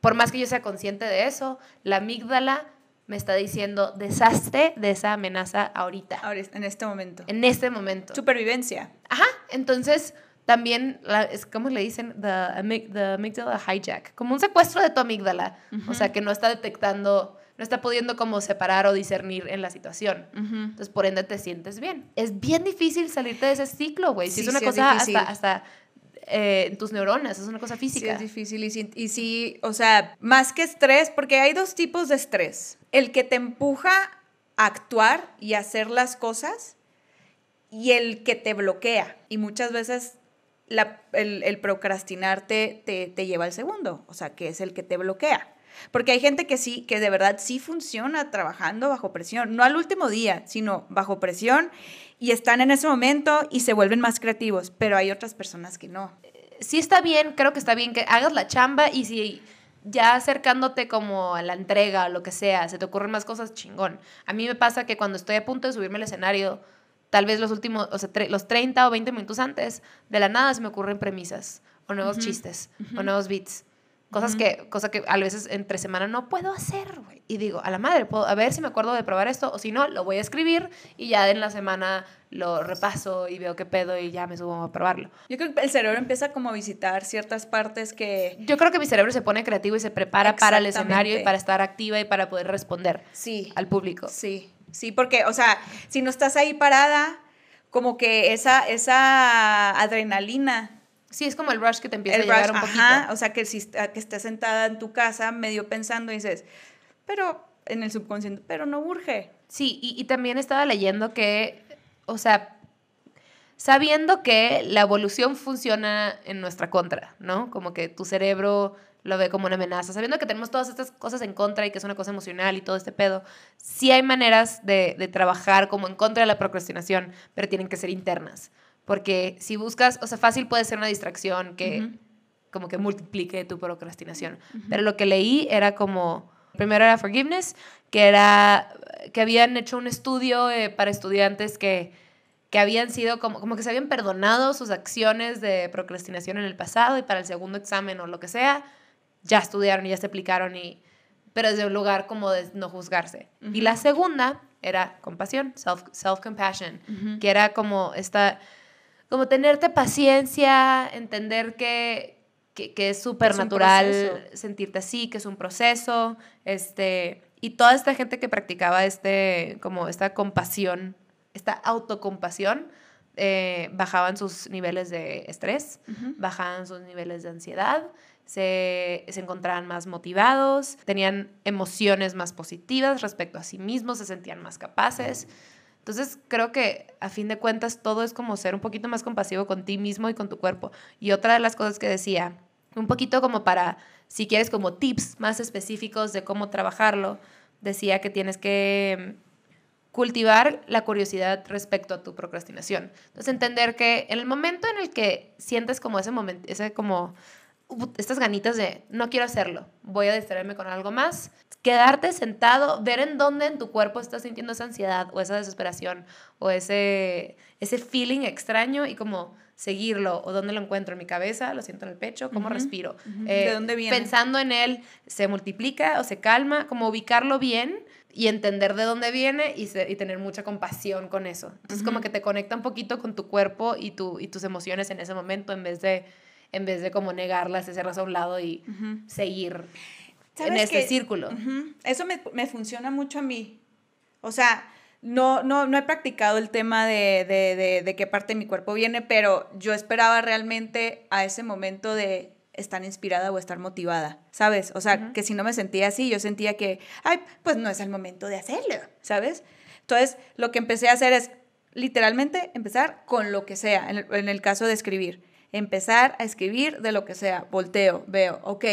Speaker 2: por más que yo sea consciente de eso, la amígdala me está diciendo, deshazte de esa amenaza ahorita,
Speaker 1: Ahora, en este momento.
Speaker 2: en este momento.
Speaker 1: Supervivencia.
Speaker 2: Ajá, entonces también, la, es como le dicen, the, the amygdala hijack, como un secuestro de tu amígdala, o sea, que no está detectando, no está pudiendo como separar o discernir en la situación.
Speaker 1: Ujú.
Speaker 2: Entonces, por ende, te sientes bien. Es bien difícil salirte de ese ciclo, güey. Si
Speaker 1: Sí,
Speaker 2: es una
Speaker 1: sí es
Speaker 2: cosa
Speaker 1: difícil.
Speaker 2: hasta, hasta eh, en tus neuronas, es una cosa
Speaker 1: Sí,
Speaker 2: física.
Speaker 1: es difícil. Y sí, y sí, o sea, más que estrés, porque hay dos tipos de estrés. El que te empuja a actuar y a hacer las cosas y el que te bloquea. Y muchas veces la- el, el procrastinar te, te, te lleva al segundo, o sea, que es el que te bloquea. Porque hay gente que sí, que de verdad sí funciona trabajando bajo presión, no al último día, sino bajo presión y están en ese momento y se vuelven más creativos, pero hay otras personas que no.
Speaker 2: sí está bien, creo que está bien que hagas la chamba y si ya acercándote como a la entrega o lo que sea, se te ocurren más cosas, chingón. A mí me pasa que cuando estoy a punto de subirme al escenario, tal vez los últimos, o sea, los 30 o 20 minutos antes, de la nada se me ocurren premisas o nuevos chistes o nuevos beats. Cosas que, cosa que a veces entre semana no puedo hacer, güey. Y digo, a la madre, puedo, a ver si me acuerdo de probar esto, o si no, lo voy a escribir y ya en la semana lo repaso y veo qué pedo y ya me subo a probarlo.
Speaker 1: Yo creo que el cerebro empieza como a visitar ciertas partes que
Speaker 2: Yo creo que mi cerebro se pone creativo y se prepara para el escenario y para estar activa y para poder responder
Speaker 1: sí,
Speaker 2: al público.
Speaker 1: sí, sí, porque, o sea, si no estás ahí parada, como que esa, esa adrenalina,
Speaker 2: Sí, es como el rush que te empieza
Speaker 1: el
Speaker 2: a llegar
Speaker 1: rush,
Speaker 2: un poquito.
Speaker 1: ajá, o sea, que si que estés sentada en tu casa medio pensando y dices, pero en el subconsciente, pero no urge.
Speaker 2: Sí, y, y también estaba leyendo que, o sea, sabiendo que la evolución funciona en nuestra contra, ¿no? Como que tu cerebro lo ve como una amenaza, sabiendo que tenemos todas estas cosas en contra y que es una cosa emocional y todo este pedo, sí hay maneras de, de trabajar como en contra de la procrastinación, pero tienen que ser internas. Porque si buscas, o sea, fácil puede ser una distracción que
Speaker 1: Ujú.
Speaker 2: como que multiplique tu procrastinación. Pero lo que leí era como, primero era Forgiveness, que era, que habían hecho un estudio eh, para estudiantes que, que habían sido como, como que se habían perdonado sus acciones de procrastinación en el pasado y para el segundo examen o lo que sea, ya estudiaron y ya se aplicaron y pero desde un lugar como de no juzgarse. Y la segunda era compasión, self, self-compassion,
Speaker 1: Ujú.
Speaker 2: que era como esta, como tenerte paciencia, entender que, que, que es súper natural sentirte así, que es un proceso, este, y toda esta gente que practicaba este, como esta compasión, esta autocompasión, eh, bajaban sus niveles de estrés, bajaban sus niveles de ansiedad, se, se encontraban más motivados, tenían emociones más positivas respecto a sí mismos, se sentían más capaces. Entonces creo que a fin de cuentas todo es como ser un poquito más compasivo con ti mismo y con tu cuerpo. Y otra de las cosas que decía, un poquito como para, si quieres como tips más específicos de cómo trabajarlo, decía que tienes que mm, cultivar la curiosidad respecto a tu procrastinación. Entonces entender que en el momento en el que sientes como ese momento, ese como estas ganitas de no quiero hacerlo, voy a distraerme con algo más, quedarte sentado, ver en dónde en tu cuerpo estás sintiendo esa ansiedad o esa desesperación o ese, ese feeling extraño y como seguirlo o dónde lo encuentro en mi cabeza, lo siento en el pecho, cómo respiro. Eh,
Speaker 1: ¿De dónde viene?
Speaker 2: Pensando en él, se multiplica o se calma, como ubicarlo bien y entender de dónde viene y, se- y tener mucha compasión con eso. Entonces como que te conecta un poquito con tu cuerpo y, tu, y tus emociones en ese momento en vez de, en vez de como negarlas, hacerlas a un lado y
Speaker 1: Ujú.
Speaker 2: seguir en
Speaker 1: ¿Sabes
Speaker 2: ese
Speaker 1: qué?
Speaker 2: círculo.
Speaker 1: Ujú. Eso me, me funciona mucho a mí. O sea, no, no, no he practicado el tema de, de, de, de qué parte de mi cuerpo viene, pero yo esperaba realmente a ese momento de estar inspirada o estar motivada, ¿sabes? O sea,
Speaker 2: Ujú.
Speaker 1: que si no me sentía así, yo sentía que, ay, pues no es el momento de hacerlo, ¿sabes? Entonces, lo que empecé a hacer es literalmente empezar con lo que sea, en el, en el caso de escribir. Empezar a escribir de lo que sea. Volteo, veo, ok,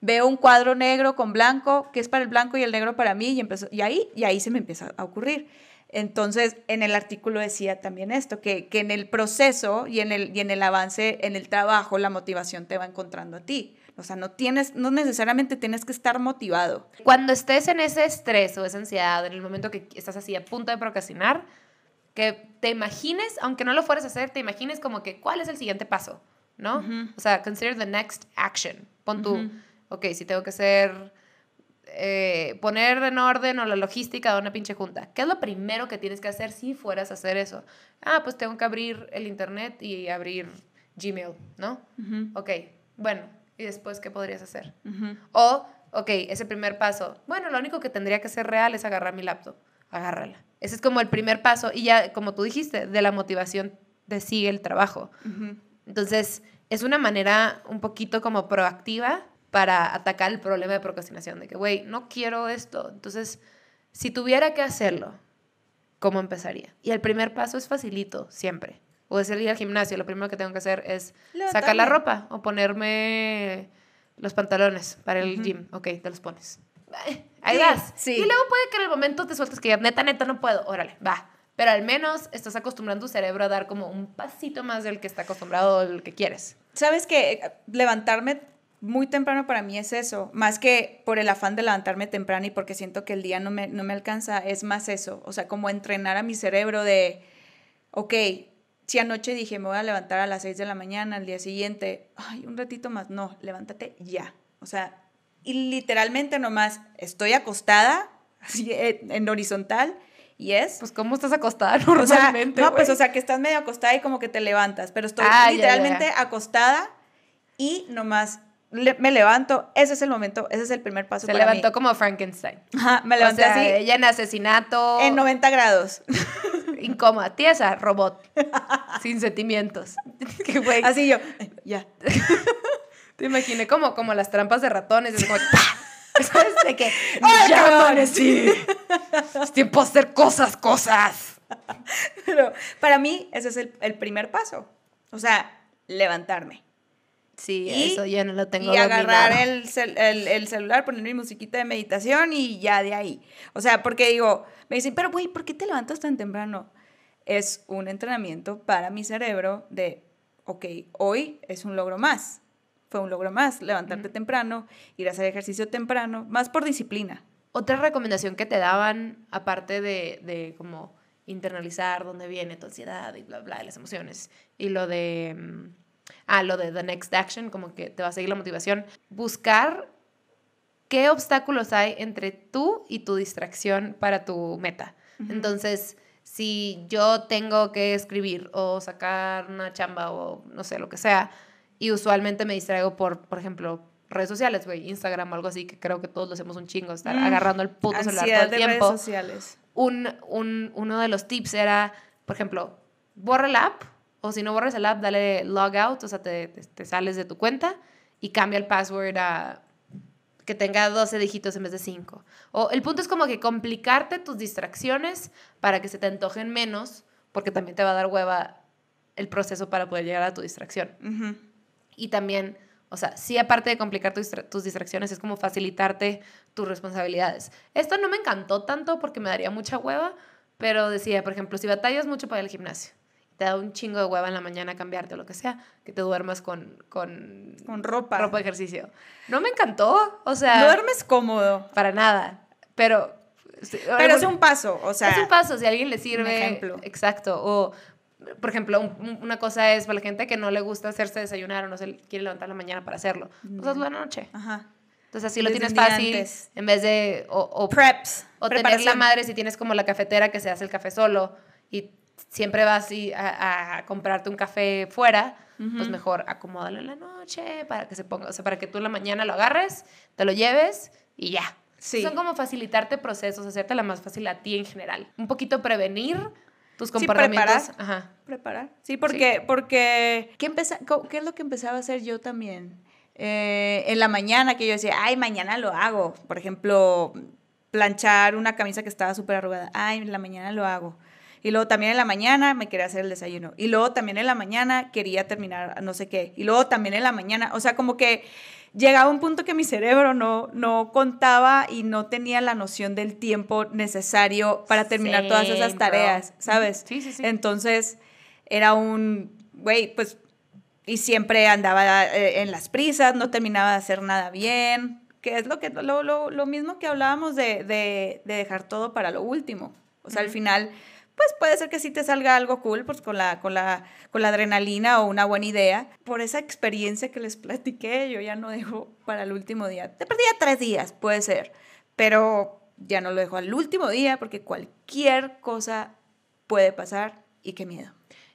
Speaker 1: veo un cuadro negro con blanco, que es para el blanco y el negro para mí, y, empezó, y, ahí, y ahí se me empieza a ocurrir. Entonces, en el artículo decía también esto, que, que en el proceso y en el, y en el avance, en el trabajo, la motivación te va encontrando a ti. O sea, no, tienes, no necesariamente tienes que estar motivado.
Speaker 2: Cuando estés en ese estrés o esa ansiedad, en el momento que estás así a punto de procrastinar, que te imagines, aunque no lo fueras a hacer, te imagines como que cuál es el siguiente paso, ¿no?
Speaker 1: Ujú.
Speaker 2: O sea, consider the next action. Pon tú,
Speaker 1: Ujú.
Speaker 2: ok, si tengo que hacer, eh, poner en orden o la logística de una pinche junta. ¿Qué es lo primero que tienes que hacer si fueras a hacer eso? Ah, pues tengo que abrir el internet y abrir Gmail, ¿no?
Speaker 1: Ujú,
Speaker 2: Ok, bueno, ¿y después qué podrías hacer? O, ok, ese primer paso. Bueno, lo único que tendría que ser real es agarrar mi laptop. Agárrala. Ese es como el primer paso. Y ya, como tú dijiste, de la motivación te sigue el trabajo. Entonces, es una manera un poquito como proactiva para atacar el problema de procrastinación, de que, güey, no quiero esto. Entonces, si tuviera que hacerlo, ¿cómo empezaría? Y el primer paso es facilito, siempre. O es el ir al gimnasio, lo primero que tengo que hacer es sacar la ropa o ponerme los pantalones para el gym. Ok, te los pones. Ahí vas. Sí. Y luego puede que en el momento te sueltes que ya, neta, neta, no puedo. Órale, va. Pero al menos estás acostumbrando tu cerebro a dar como un pasito más del que está acostumbrado o del que quieres.
Speaker 1: Sabes que levantarme muy temprano para mí es eso, más que por el afán de levantarme temprano y porque siento que el día no me, no me alcanza, es más eso, o sea, como entrenar a mi cerebro de, ok, si anoche dije me voy a levantar a las 6 de la mañana, al día siguiente, ay, un ratito más, no, levántate ya, o sea, y literalmente nomás estoy acostada, así en horizontal, y es.
Speaker 2: Pues, ¿cómo estás acostada normalmente?
Speaker 1: no, pues, o sea, que estás medio acostada y como que te levantas. Pero estoy ah, literalmente acostada y nomás me levanto. Ese es el momento, ese es el primer paso.
Speaker 2: Se levantó como Frankenstein.
Speaker 1: Ajá, me levanté o sea, así.
Speaker 2: Ella en asesinato.
Speaker 1: En 90 grados.
Speaker 2: Incómoda, tiesa, robot. sin sentimientos.
Speaker 1: Así yo, ya.
Speaker 2: Te imaginé como, como las trampas de ratones. Es como, ¿Sabes? De que
Speaker 1: ¡Ay, sí!
Speaker 2: Es tiempo de hacer cosas, cosas.
Speaker 1: Pero para mí ese es el, primer paso. O sea, levantarme.
Speaker 2: Sí, eso ya no lo tengo
Speaker 1: Y agarrar el, el, celular, poner mi musiquita de meditación y ya de ahí. O sea, porque digo, me dicen, pero güey, ¿por qué te levantas tan temprano? Es un entrenamiento para mi cerebro de, ok, hoy es un logro más fue un logro más, levantarte temprano, ir a hacer ejercicio temprano, más por disciplina.
Speaker 2: Otra recomendación que te daban, aparte de, de como internalizar dónde viene tu ansiedad y bla, bla, las emociones, y lo de, mm, ah, lo de the next action, como que te va a seguir la motivación, buscar qué obstáculos hay entre tú y tu distracción para tu meta. Entonces, si yo tengo que escribir o sacar una chamba o no sé, lo que sea, y usualmente me distraigo por, por ejemplo, redes sociales, güey, Instagram o algo así, que creo que todos lo hacemos un chingo, estar mm, agarrando el puto celular todo el tiempo.
Speaker 1: Redes sociales.
Speaker 2: Un, un, uno de los tips era, por ejemplo, borra el app, o si no borras el app, dale log out, o sea, te, te, sales de tu cuenta y cambia el password a que tenga 12 dígitos en vez de 5. O el punto es como que complicarte tus distracciones para que se te antojen menos, porque también te va a dar hueva el proceso para poder llegar a tu distracción. Y también, o sea, sí aparte de complicar tus, distracciones, es como facilitarte tus responsabilidades. Esto no me encantó tanto porque me daría mucha hueva, pero decía, por ejemplo, si batallas mucho para ir al gimnasio, te da un chingo de hueva en la mañana cambiarte o lo que sea, que te duermas con, con,
Speaker 1: con ropa.
Speaker 2: ropa de ejercicio. No me encantó, o sea...
Speaker 1: Duermes cómodo.
Speaker 2: Para nada, pero...
Speaker 1: Pero es un paso, o sea...
Speaker 2: Es un paso, si a alguien le sirve... ejemplo. Exacto, o por ejemplo, una cosa es para la gente que no le gusta hacerse desayunar o no se quiere levantar la mañana para hacerlo. Pues hazlo la noche. Ajá. Entonces así lo tienes fácil en vez de... O,
Speaker 1: Preps.
Speaker 2: O tener la madre si tienes como la cafetera que se hace el café solo y siempre vas a, a, comprarte un café fuera, pues mejor acomódalo en la noche para que se ponga, o sea, para que tú en la mañana lo agarres, te lo lleves y ya. Sí. Son como facilitarte procesos, hacerte la más fácil a ti en general. Un poquito prevenir tus comportamientos.
Speaker 1: Sí, preparar. Ajá. Preparar. Sí, porque, porque ¿qué, ¿qué es lo que empezaba a hacer yo también? Eh, en la mañana que yo decía, ay, mañana lo hago. Por ejemplo, planchar una camisa que estaba súper arrugada. Ay, en la mañana lo hago. Y luego también en la mañana me quería hacer el desayuno. Y luego también en la mañana quería terminar no sé qué. Y luego también en la mañana, o sea, como que llegaba un punto que mi cerebro no, no contaba y no tenía la noción del tiempo necesario para terminar todas esas tareas, ¿sabes?
Speaker 2: Sí, sí, sí.
Speaker 1: Entonces era un, güey, pues, y siempre andaba eh, en las prisas, no terminaba de hacer nada bien, que es lo, que, lo, lo, lo mismo que hablábamos de, de, de, dejar todo para lo último. O sea, al final pues puede ser que sí te salga algo cool, pues con la, con la, con la adrenalina o una buena idea. Por esa experiencia que les platiqué, yo ya no dejo para el último día. Te perdía tres días, puede ser, pero ya no lo dejo al último día porque cualquier cosa puede pasar y qué miedo.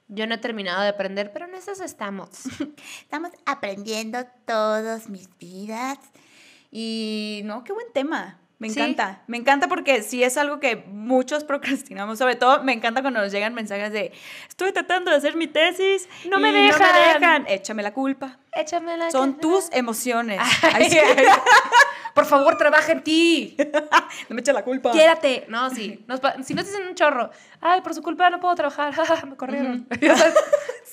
Speaker 2: Yo no he terminado de aprender, pero en eso estamos.
Speaker 1: estamos aprendiendo todas mis vidas. Y no, qué buen tema. Me
Speaker 2: Sí.
Speaker 1: encanta, me encanta porque sí es algo que muchos procrastinamos, sobre todo me encanta cuando nos llegan mensajes de estoy tratando de hacer mi tesis,
Speaker 2: No me dejan".
Speaker 1: no me dejan, échame la culpa.
Speaker 2: Échamela.
Speaker 1: Son
Speaker 2: échamela.
Speaker 1: tus emociones.
Speaker 2: Ay,
Speaker 1: ay.
Speaker 2: Por favor, trabaja en ti.
Speaker 1: no me echa la culpa.
Speaker 2: Quiérate. No, sí. Nos si no te dicen un chorro, ay, por su culpa no puedo trabajar, me corrieron.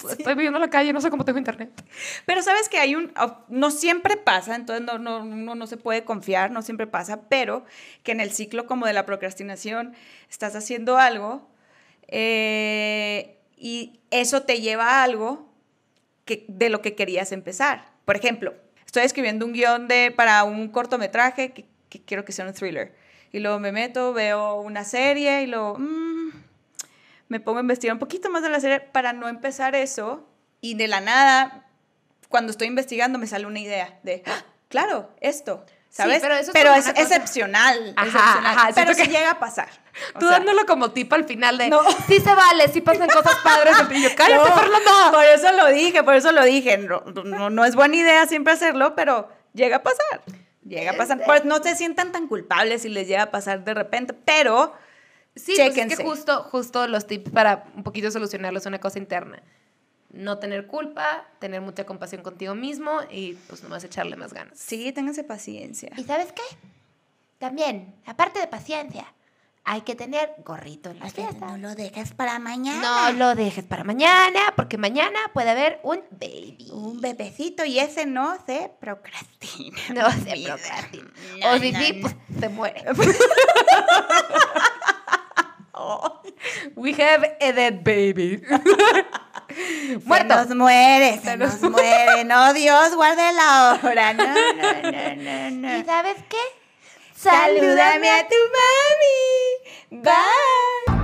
Speaker 2: Estoy viviendo en la calle, no sé cómo tengo internet.
Speaker 1: Pero sabes que hay un, no siempre pasa, entonces no, no, no, no se puede confiar, no siempre pasa, pero que en el ciclo como de la procrastinación estás haciendo algo eh, y eso te lleva a algo que, de lo que querías empezar. Por ejemplo, estoy escribiendo un guion de, para un cortometraje que, que quiero que sea un thriller. Y luego me meto, veo una serie y luego mm, me pongo a investigar un poquito más de la serie para no empezar eso. Y de la nada, cuando estoy investigando, me sale una idea de, "Ah, claro, esto. ¿Sabes?
Speaker 2: pero eso es como
Speaker 1: es excepcional.
Speaker 2: Ajá,
Speaker 1: excepcional,
Speaker 2: ajá,
Speaker 1: pero sí
Speaker 2: que-
Speaker 1: llega a pasar. O
Speaker 2: Tú
Speaker 1: sea,
Speaker 2: dándolo como tip al final de,
Speaker 1: No.
Speaker 2: sí se vale, sí pasan cosas padres. Y yo, cállate,
Speaker 1: No,
Speaker 2: Fernanda.
Speaker 1: Por eso lo dije, por eso lo dije. No, no, no es buena idea siempre hacerlo, pero llega a pasar. Llega a pasar. Pues no se sientan tan culpables si les llega a pasar de repente, pero
Speaker 2: Sí, pues es que justo, justo los tips para un poquito solucionarlo es una cosa interna. No tener culpa, tener mucha compasión contigo mismo y pues nomás echarle más ganas.
Speaker 1: sí, ténganse paciencia.
Speaker 3: ¿Y sabes qué? También, aparte de paciencia, hay que tener gorrito en la fiesta.
Speaker 4: No lo dejes para mañana.
Speaker 3: No lo dejes para mañana, porque mañana puede haber un baby.
Speaker 1: Un bebecito y ese no se procrastina.
Speaker 3: No se procrastina.
Speaker 1: No,
Speaker 3: o si
Speaker 1: no,
Speaker 3: sí,
Speaker 1: no.
Speaker 3: pues se muere.
Speaker 2: We have a dead baby.
Speaker 1: Muerto. Se nos muere, se nos muere. No, Dios, guarde la hora. No, no, no, no, no.
Speaker 3: ¿Y sabes qué?
Speaker 1: Salúdame a tu mami. Bye.